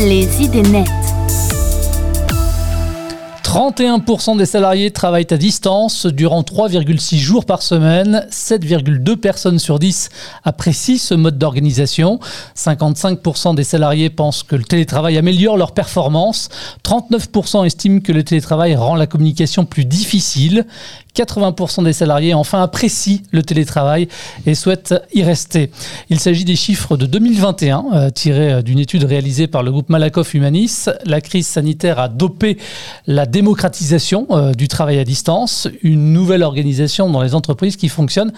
Les idées nettes. 31% des salariés travaillent à distance durant 3,6 jours par semaine. 7,2 personnes sur 10 apprécient ce mode d'organisation. 55% des salariés pensent que le télétravail améliore leur performance. 39% estiment que le télétravail rend la communication plus difficile. 80% des salariés enfin apprécient le télétravail et souhaitent y rester. Il s'agit des chiffres de 2021 euh, tirés d'une étude réalisée par le groupe Malakoff Humanis. La crise sanitaire a dopé la démocratisation euh, du travail à distance, une nouvelle organisation dans les entreprises qui fonctionne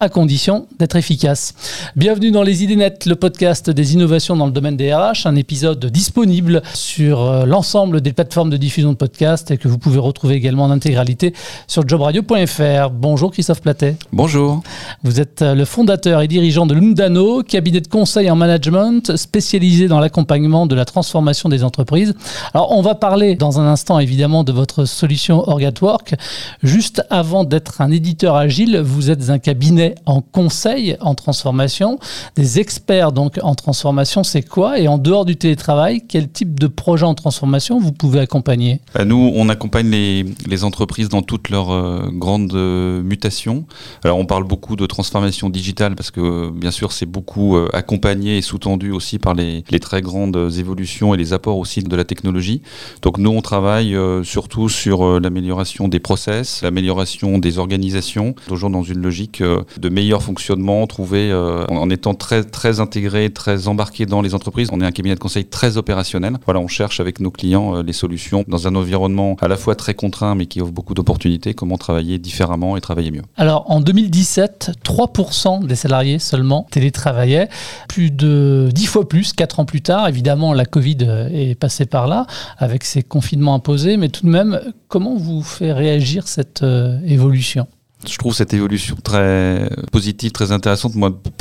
à condition d'être efficace. Bienvenue dans Les Idées Nettes, le podcast des innovations dans le domaine des RH, un épisode disponible sur euh, l'ensemble des plateformes de diffusion de podcasts et que vous pouvez retrouver également en intégralité sur jobradio.fr. Bonjour Christophe Platet. Bonjour. Vous êtes euh, le fondateur et dirigeant de Lundano, cabinet de conseil en management spécialisé dans l'accompagnement de la transformation des entreprises. Alors on va parler dans un instant évidemment de votre solution Orgatwork. Juste avant d'être un éditeur agile, vous êtes un cabinet en conseil en transformation, des experts donc en transformation, c'est quoi? Et en dehors du télétravail, quel type de projet en transformation vous pouvez accompagner? Bah, Nous, on accompagne les, entreprises dans toutes leurs euh, grandes euh, mutations. Alors, on parle beaucoup de transformation digitale parce que, bien sûr, c'est beaucoup euh, accompagné et sous-tendu aussi par les, très grandes évolutions et les apports aussi de la technologie. Donc, nous, on travaille surtout sur l'amélioration des process, l'amélioration des organisations, toujours dans une logique de meilleur fonctionnement trouvé euh, en étant très, très intégré, très embarqué dans les entreprises. On est un cabinet de conseil très opérationnel. Voilà, on cherche avec nos clients euh, les solutions dans un environnement à la fois très contraint mais qui offre beaucoup d'opportunités, comment travailler différemment et travailler mieux. Alors en 2017, 3% des salariés seulement télétravaillaient, plus de 10 fois plus, 4 ans plus tard. Évidemment, la Covid euh, est passée par là avec ses confinements imposés, mais tout de même, comment vous fait réagir cette évolution? Je trouve cette évolution très positive, très intéressante.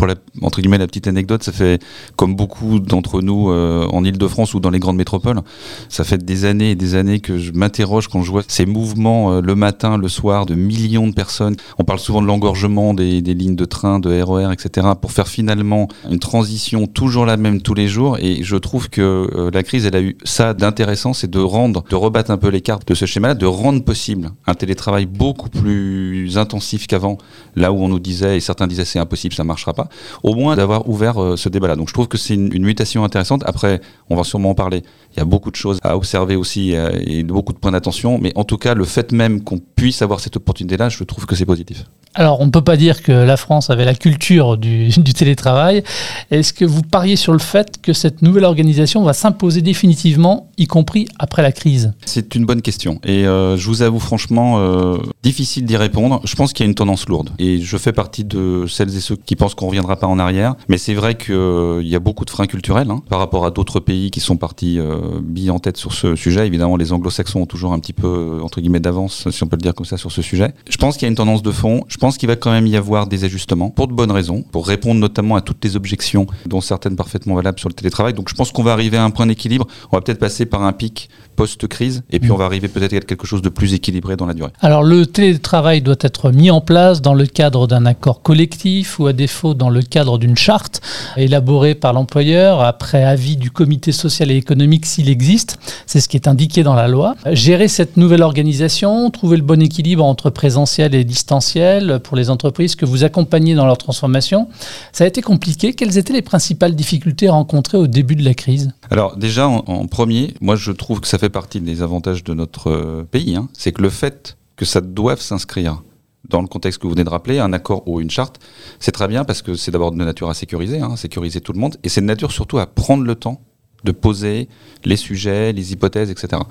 Pour la, entre guillemets, la petite anecdote, ça fait comme beaucoup d'entre nous euh, en Ile-de-France ou dans les grandes métropoles, ça fait des années et des années que je m'interroge quand je vois ces mouvements euh, le matin, le soir de millions de personnes. On parle souvent de l'engorgement des, des, lignes de train, de RER, etc. pour faire finalement une transition toujours la même tous les jours. Et je trouve que euh, la crise, elle a eu ça d'intéressant, c'est de rendre, de rebattre un peu les cartes de ce schéma-là, de rendre possible un télétravail beaucoup plus intense qu'avant, là où on nous disait, et certains disaient c'est impossible, ça marchera pas, au moins d'avoir ouvert euh, ce débat-là. Donc je trouve que c'est une, mutation intéressante. Après, on va sûrement en parler. Il y a beaucoup de choses à observer aussi euh, et beaucoup de points d'attention, mais en tout cas, le fait même qu'on puisse avoir cette opportunité-là, je trouve que c'est positif. Alors, on ne peut pas dire que la France avait la culture du, du télétravail. Est-ce que vous pariez sur le fait que cette nouvelle organisation va s'imposer définitivement, y compris après la crise? C'est une bonne question. Et euh, je vous avoue franchement, euh, difficile d'y répondre. Je pense qu'il y a une tendance lourde. Et je fais partie de celles et ceux qui pensent qu'on ne reviendra pas en arrière. Mais c'est vrai qu'il euh, y a beaucoup de freins culturels hein, par rapport à d'autres pays qui sont partis euh, en tête sur ce sujet. Évidemment, les anglo-saxons ont toujours un petit peu, entre guillemets, d'avance, si on peut le dire comme ça, sur ce sujet. Je pense qu'il y a une tendance de fond. Je pense qu'il va quand même y avoir des ajustements pour de bonnes raisons, pour répondre notamment à toutes les objections, dont certaines parfaitement valables sur le télétravail. Donc je pense qu'on va arriver à un point d'équilibre. On va peut-être passer par un pic post-crise et puis on va arriver peut-être à quelque chose de plus équilibré dans la durée. Alors le télétravail doit être mis en place dans le cadre d'un accord collectif ou à défaut dans le cadre d'une charte élaborée par l'employeur après avis du comité social et économique s'il existe. C'est ce qui est indiqué dans la loi. Gérer cette nouvelle organisation, trouver le bon équilibre entre présentiel et distanciel pour les entreprises que vous accompagnez dans leur transformation. Ça a été compliqué. Quelles étaient les principales difficultés rencontrées au début de la crise? Alors déjà, en, premier, moi je trouve que ça fait partie des avantages de notre euh, pays. Hein. C'est que le fait que ça doive s'inscrire dans le contexte que vous venez de rappeler, un accord ou une charte, c'est très bien parce que c'est d'abord de nature à sécuriser, hein, sécuriser tout le monde, et c'est de nature surtout à prendre le temps de poser les sujets, les hypothèses, etc.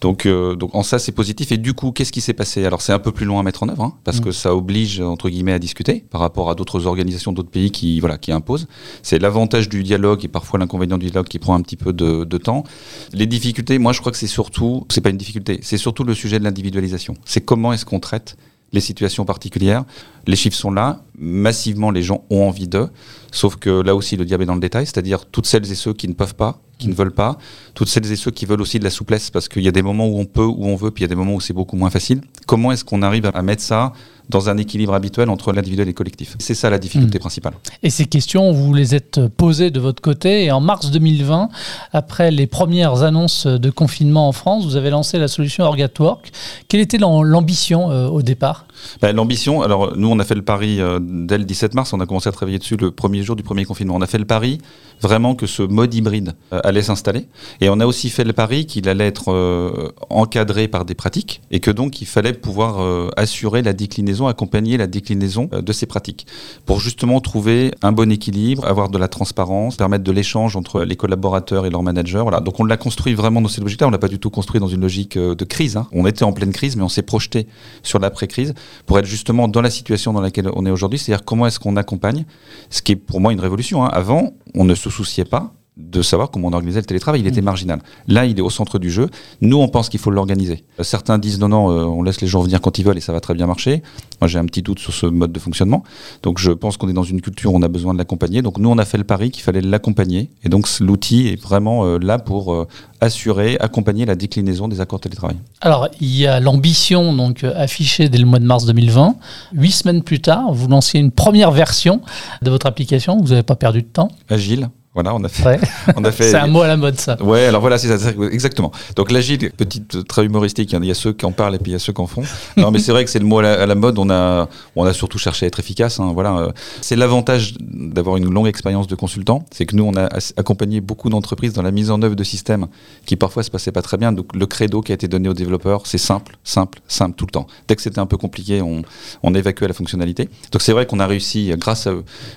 Donc, euh, donc en ça, c'est positif. Et du coup, qu'est-ce qui s'est passé? Alors, c'est un peu plus long à mettre en œuvre, hein, parce mm. que ça oblige, entre guillemets, à discuter par rapport à d'autres organisations, d'autres pays qui, voilà, qui imposent. C'est l'avantage du dialogue et parfois l'inconvénient du dialogue qui prend un petit peu de, de temps. Les difficultés, moi, je crois que c'est surtout, c'est pas une difficulté, c'est surtout le sujet de l'individualisation. C'est comment est-ce qu'on traite les situations particulières. Les chiffres sont là, massivement les gens ont envie d'eux, sauf que là aussi le diable est dans le détail, c'est-à-dire toutes celles et ceux qui ne peuvent pas, qui ne veulent pas, toutes celles et ceux qui veulent aussi de la souplesse, parce qu'il y a des moments où on peut, où on veut, puis il y a des moments où c'est beaucoup moins facile. Comment est-ce qu'on arrive à mettre ça dans un équilibre habituel entre l'individuel et le collectif. C'est ça la difficulté mmh. principale. Et ces questions, vous les êtes posées de votre côté. Et en mars 2020, après les premières annonces de confinement en France, vous avez lancé la solution Orgatwork. Quelle était l'ambition euh, au départ? Ben, L'ambition, alors nous on a fait le pari euh, dès le 17 mars, on a commencé à travailler dessus le premier jour du premier confinement. On a fait le pari vraiment que ce mode hybride euh, allait s'installer. Et on a aussi fait le pari qu'il allait être encadré par des pratiques et que donc il fallait pouvoir assurer la déclinaison accompagner la déclinaison euh, de ces pratiques pour justement trouver un bon équilibre, avoir de la transparence, permettre de l'échange entre les collaborateurs et leurs managers. Voilà. Donc on l'a construit vraiment dans cette logique-là. On l'a pas du tout construit dans une logique euh, de crise. Hein. On était en pleine crise, mais on s'est projeté sur l'après-crise pour être justement dans la situation dans laquelle on est aujourd'hui, c'est-à-dire comment est-ce qu'on accompagne, ce qui est pour moi une révolution. Hein. Avant, on ne se souciait pas de savoir comment on organisait le télétravail. Il était mm. marginal. Là, il est au centre du jeu. Nous, on pense qu'il faut l'organiser. Certains disent non, non, euh, on laisse les gens venir quand ils veulent et ça va très bien marcher. Moi, j'ai un petit doute sur ce mode de fonctionnement. Donc, je pense qu'on est dans une culture où on a besoin de l'accompagner. Donc, nous, on a fait le pari qu'il fallait l'accompagner. Et donc, l'outil est vraiment euh, là pour euh, assurer, accompagner la déclinaison des accords télétravail. Alors, il y a l'ambition donc affichée dès le mois de mars 2020. Huit semaines plus tard, vous lanciez une première version de votre application. Vous n'avez pas perdu de temps. Agile. Voilà, on a fait. On a fait c'est un mot à la mode, ça. Ouais, alors voilà, c'est ça, exactement. Donc l'agile, petite très humoristique, il y a ceux qui en parlent et puis il y a ceux qui en font. Non, mais c'est vrai que c'est le mot à la, mode. On a, on a surtout cherché à être efficace. Hein, voilà, c'est l'avantage d'avoir une longue expérience de consultant, c'est que nous, on a accompagné beaucoup d'entreprises dans la mise en œuvre de systèmes qui parfois se passaient pas très bien. Donc le credo qui a été donné aux développeurs, c'est simple, simple, simple tout le temps. Dès que c'était un peu compliqué, on, on évacuait la fonctionnalité. Donc c'est vrai qu'on a réussi, grâce à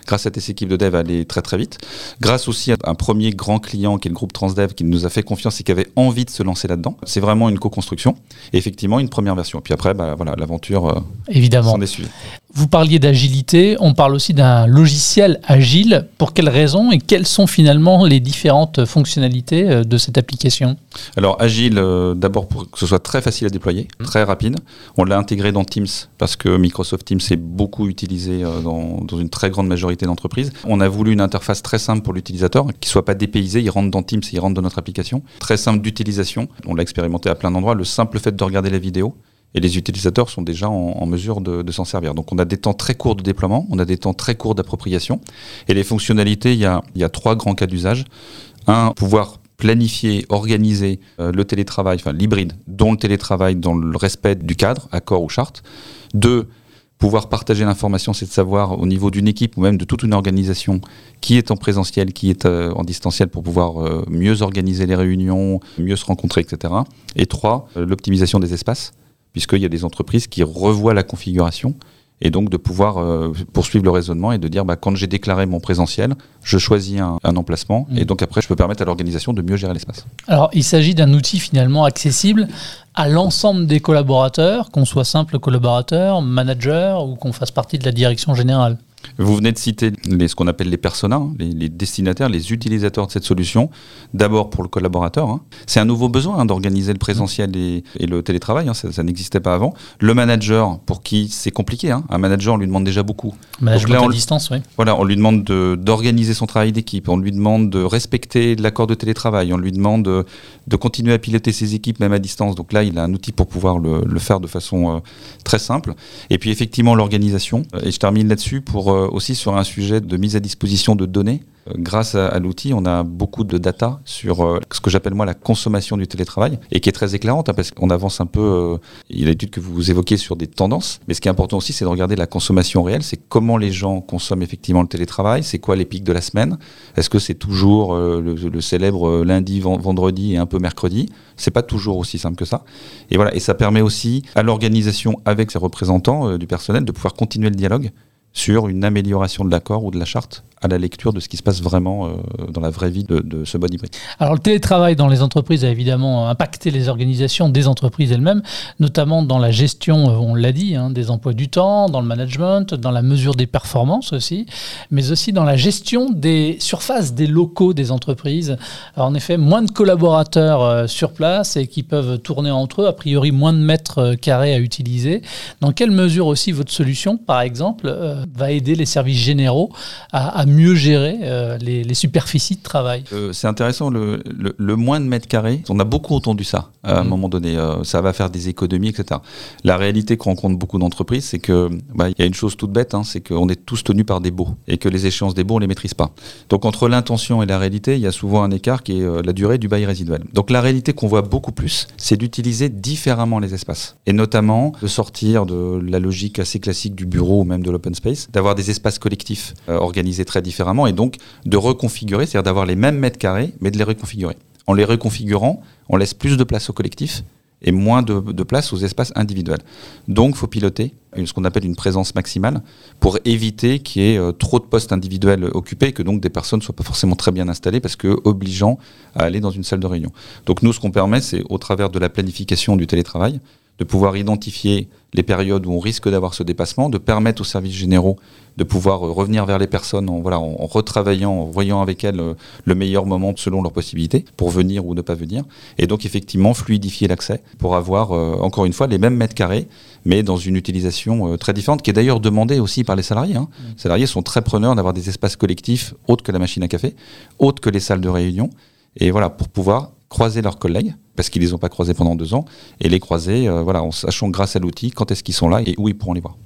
grâce à tes équipes de dev, à aller très très vite. Grâce aussi un premier grand client qui est le groupe Transdev qui nous a fait confiance et qui avait envie de se lancer là-dedans. C'est vraiment une co-construction et effectivement une première version. Et puis après, bah, voilà, l'aventure euh, Évidemment. s'en est suivie. Vous parliez d'agilité, on parle aussi d'un logiciel agile. Pour quelles raisons et quelles sont finalement les différentes fonctionnalités euh, de cette application? Alors agile, euh, d'abord pour que ce soit très facile à déployer, mmh. très rapide. On l'a intégré dans Teams parce que Microsoft Teams est beaucoup utilisé dans, dans une très grande majorité d'entreprises. On a voulu une interface très simple pour l'utilisateur qui soit pas dépaysé, il rentre dans Teams, il rentre dans notre application. Très simple d'utilisation, on l'a expérimenté à plein d'endroits, le simple fait de regarder la vidéo, et les utilisateurs sont déjà en, mesure de, s'en servir. Donc on a des temps très courts de déploiement, on a des temps très courts d'appropriation, et les fonctionnalités, il y a, trois grands cas d'usage. Un, pouvoir planifier, organiser euh, le télétravail, enfin l'hybride, dont le télétravail dans le respect du cadre, accord ou charte. Deux, pouvoir partager l'information, c'est de savoir au niveau d'une équipe ou même de toute une organisation qui est en présentiel, qui est euh, en distanciel pour pouvoir euh, mieux organiser les réunions, mieux se rencontrer, etc. Et trois, l'optimisation des espaces, puisqu'il y a des entreprises qui revoient la configuration et donc de pouvoir euh, poursuivre le raisonnement et de dire bah, quand j'ai déclaré mon présentiel, je choisis un, emplacement mmh. et donc après je peux permettre à l'organisation de mieux gérer l'espace. Alors il s'agit d'un outil finalement accessible à l'ensemble des collaborateurs, qu'on soit simple collaborateur, manager ou qu'on fasse partie de la direction générale. Vous venez de citer les, ce qu'on appelle les personas, hein, les, destinataires, les utilisateurs de cette solution. D'abord pour le collaborateur. Hein. C'est un nouveau besoin hein, d'organiser le présentiel et, le télétravail. ça, n'existait pas avant. Le manager, pour qui c'est compliqué. Un manager, on lui demande déjà beaucoup. Management à distance, oui. Voilà, on lui demande d'organiser son travail d'équipe. On lui demande de respecter l'accord de télétravail. On lui demande de, continuer à piloter ses équipes même à distance. Donc là, il a un outil pour pouvoir le, faire de façon euh, très simple. Et puis effectivement, l'organisation. Et je termine là-dessus pour aussi sur un sujet de mise à disposition de données. Euh, grâce à, l'outil, on a beaucoup de data sur euh, ce que j'appelle moi la consommation du télétravail et qui est très éclairante hein, parce qu'on avance un peu. il y a l'étude que vous évoquez sur des tendances, mais ce qui est important aussi, c'est de regarder la consommation réelle. C'est comment les gens consomment effectivement le télétravail. C'est quoi les pics de la semaine Est-ce que c'est toujours le, célèbre lundi, vendredi et un peu mercredi C'est pas toujours aussi simple que ça. Et voilà. Et ça permet aussi à l'organisation avec ses représentants du personnel de pouvoir continuer le dialogue sur une amélioration de l'accord ou de la charte à la lecture de ce qui se passe vraiment euh, dans la vraie vie de, ce body hybride. Alors le télétravail dans les entreprises a évidemment impacté les organisations des entreprises elles-mêmes, notamment dans la gestion, euh, on l'a dit, hein, des emplois du temps, dans le management, dans la mesure des performances aussi, mais aussi dans la gestion des surfaces des locaux des entreprises. Alors, en effet, moins de collaborateurs euh, sur place et qui peuvent tourner entre eux, a priori moins de mètres carrés à utiliser. Dans quelle mesure aussi votre solution, par exemple, va aider les services généraux à, mieux gérer les, superficies de travail. c'est intéressant, le, le, moins de mètres carrés, on a beaucoup entendu ça à un mmh. moment donné, ça va faire des économies, etc. La réalité qu'on rencontre beaucoup d'entreprises, c'est que bah, il y a une chose toute bête, hein, c'est qu'on est tous tenus par des baux et que les échéances des baux, on les maîtrise pas. Donc entre l'intention et la réalité, il y a souvent un écart qui est euh, la durée du bail résiduel. Donc la réalité qu'on voit beaucoup plus, c'est d'utiliser différemment les espaces et notamment de sortir de la logique assez classique du bureau ou même de l'open space, d'avoir des espaces collectifs euh, organisés très différemment et donc de reconfigurer, c'est-à-dire d'avoir les mêmes mètres carrés mais de les reconfigurer. En les reconfigurant, on laisse plus de place au collectif et moins de, place aux espaces individuels. Donc, il faut piloter ce qu'on appelle une présence maximale pour éviter qu'il y ait euh, trop de postes individuels occupés et que donc des personnes ne soient pas forcément très bien installées parce que obligeant à aller dans une salle de réunion. Donc, nous, ce qu'on permet, c'est au travers de la planification du télétravail, de pouvoir identifier les périodes où on risque d'avoir ce dépassement, de permettre aux services généraux de pouvoir euh, revenir vers les personnes en, voilà, en, retravaillant, en voyant avec elles euh, le meilleur moment selon leurs possibilités pour venir ou ne pas venir. Et donc effectivement fluidifier l'accès pour avoir euh, encore une fois les mêmes mètres carrés, mais dans une utilisation très différente, qui est d'ailleurs demandée aussi par les salariés. Hein. Mmh. Les salariés sont très preneurs d'avoir des espaces collectifs autres que la machine à café, autres que les salles de réunion. Et voilà, pour pouvoir croiser leurs collègues, parce qu'ils ne les ont pas croisés pendant deux ans, et les croiser euh, voilà, en sachant grâce à l'outil quand est-ce qu'ils sont là et où ils pourront les voir.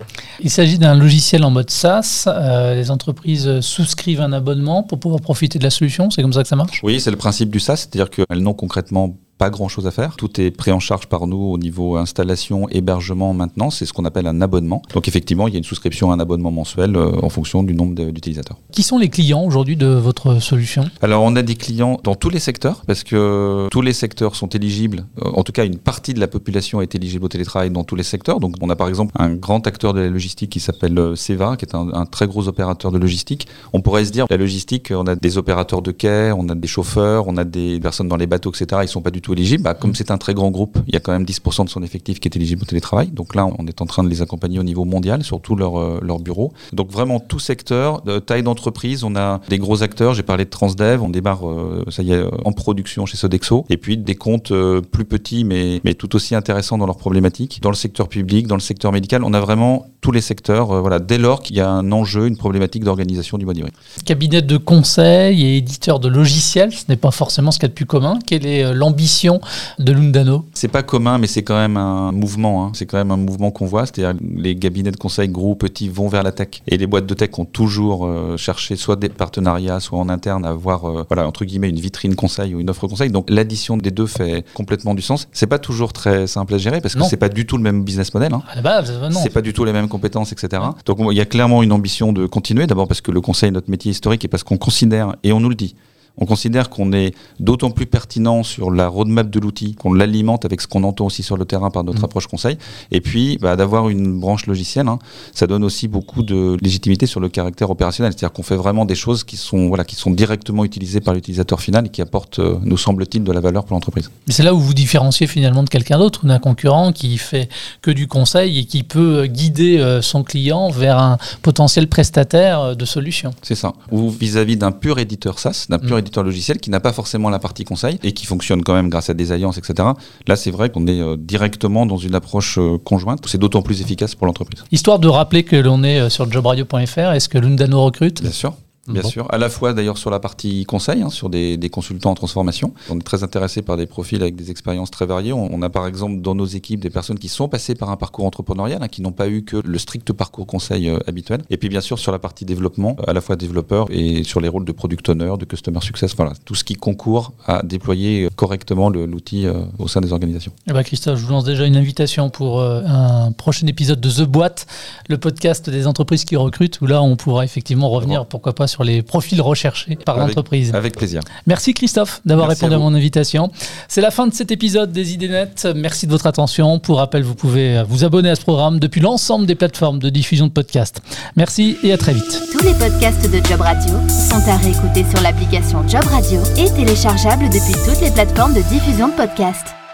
Il s'agit d'un logiciel en mode SaaS. Euh, les entreprises souscrivent un abonnement pour pouvoir profiter de la solution. C'est comme ça que ça marche? Oui, c'est le principe du SaaS, c'est-à-dire qu'elles n'ont concrètement pas grand chose à faire. Tout est pris en charge par nous au niveau installation, hébergement, maintenance. C'est ce qu'on appelle un abonnement. Donc effectivement, il y a une souscription à un abonnement mensuel euh, en fonction du nombre d'utilisateurs. Qui sont les clients aujourd'hui de votre solution? Alors on a des clients dans tous les secteurs parce que tous les secteurs sont éligibles. Euh, en tout cas, une partie de la population est éligible au télétravail dans tous les secteurs. Donc on a par exemple un grand acteur de la logistique qui s'appelle euh, Seva, qui est un, un, très gros opérateur de logistique. On pourrait se dire la logistique, on a des opérateurs de quai, on a des chauffeurs, on a des personnes dans les bateaux, etc. Ils sont pas du tout éligible. Bah, comme c'est un très grand groupe, il y a quand même 10% de son effectif qui est éligible au télétravail. Donc là, on est en train de les accompagner au niveau mondial, surtout leur, euh, leur bureau. Donc vraiment tout secteur, taille d'entreprise, on a des gros acteurs. J'ai parlé de Transdev, on démarre, euh, ça y est, euh, en production chez Sodexo. Et puis des comptes plus petits, mais, tout aussi intéressants dans leurs problématiques. Dans le secteur public, dans le secteur médical, on a vraiment tous les secteurs. voilà, dès lors qu'il y a un enjeu, une problématique d'organisation du hybride. Cabinet de conseil et éditeur de logiciels, ce n'est pas forcément ce qu'il y a de plus commun. Quelle est l'ambition de Lundano C'est pas commun, mais c'est quand même un mouvement. Hein. C'est quand même un mouvement qu'on voit. C'est-à-dire les cabinets de conseil gros, petits vont vers la tech. Et les boîtes de tech ont toujours euh, cherché soit des partenariats, soit en interne à avoir, euh, voilà, entre guillemets, une vitrine conseil ou une offre conseil. Donc l'addition des deux fait complètement du sens. C'est pas toujours très simple à gérer parce que c'est pas du tout le même business model. Hein. Non. C'est pas du tout les mêmes compétences, etc. Donc il y a clairement une ambition de continuer. D'abord parce que le conseil est notre métier historique et parce qu'on considère, et on nous le dit, on considère qu'on est d'autant plus pertinent sur la roadmap de l'outil, qu'on l'alimente avec ce qu'on entend aussi sur le terrain par notre mmh. approche conseil. Et puis, bah, d'avoir une branche logicielle, hein, ça donne aussi beaucoup de légitimité sur le caractère opérationnel. C'est-à-dire qu'on fait vraiment des choses qui sont, voilà, qui sont directement utilisées par l'utilisateur final et qui apportent, euh, nous semble-t-il, de la valeur pour l'entreprise. C'est là où vous différenciez finalement de quelqu'un d'autre, d'un concurrent qui fait que du conseil et qui peut guider euh, son client vers un potentiel prestataire euh, de solutions. C'est ça. Ou vis-à-vis d'un pur éditeur SaaS, d'un pur mmh logiciel qui n'a pas forcément la partie conseil et qui fonctionne quand même grâce à des alliances, etc. Là, c'est vrai qu'on est euh, directement dans une approche euh, conjointe. C'est d'autant plus efficace pour l'entreprise. Histoire de rappeler que l'on est euh, sur jobradio.fr, est-ce que Lundano recrute? Bien sûr. Bien sûr, à la fois d'ailleurs sur la partie conseil, hein, sur des, consultants en transformation. On est très intéressé par des profils avec des expériences très variées. On, a par exemple dans nos équipes des personnes qui sont passées par un parcours entrepreneurial, hein, qui n'ont pas eu que le strict parcours conseil euh, habituel. Et puis bien sûr sur la partie développement, à la fois développeur et sur les rôles de product owner, de customer success, voilà, tout ce qui concourt à déployer correctement l'outil euh, au sein des organisations. Eh ben Christophe, je vous lance déjà une invitation pour euh, un prochain épisode de The Boîte, le podcast des entreprises qui recrutent, où là on pourra effectivement revenir, pourquoi pas, sur sur les profils recherchés par l'entreprise. Avec plaisir. Merci Christophe d'avoir répondu à, mon invitation. C'est la fin de cet épisode des idées nettes. Merci de votre attention. Pour rappel, vous pouvez vous abonner à ce programme depuis l'ensemble des plateformes de diffusion de podcasts. Merci et à très vite. Tous les podcasts de Job Radio sont à réécouter sur l'application Job Radio et téléchargeables depuis toutes les plateformes de diffusion de podcasts.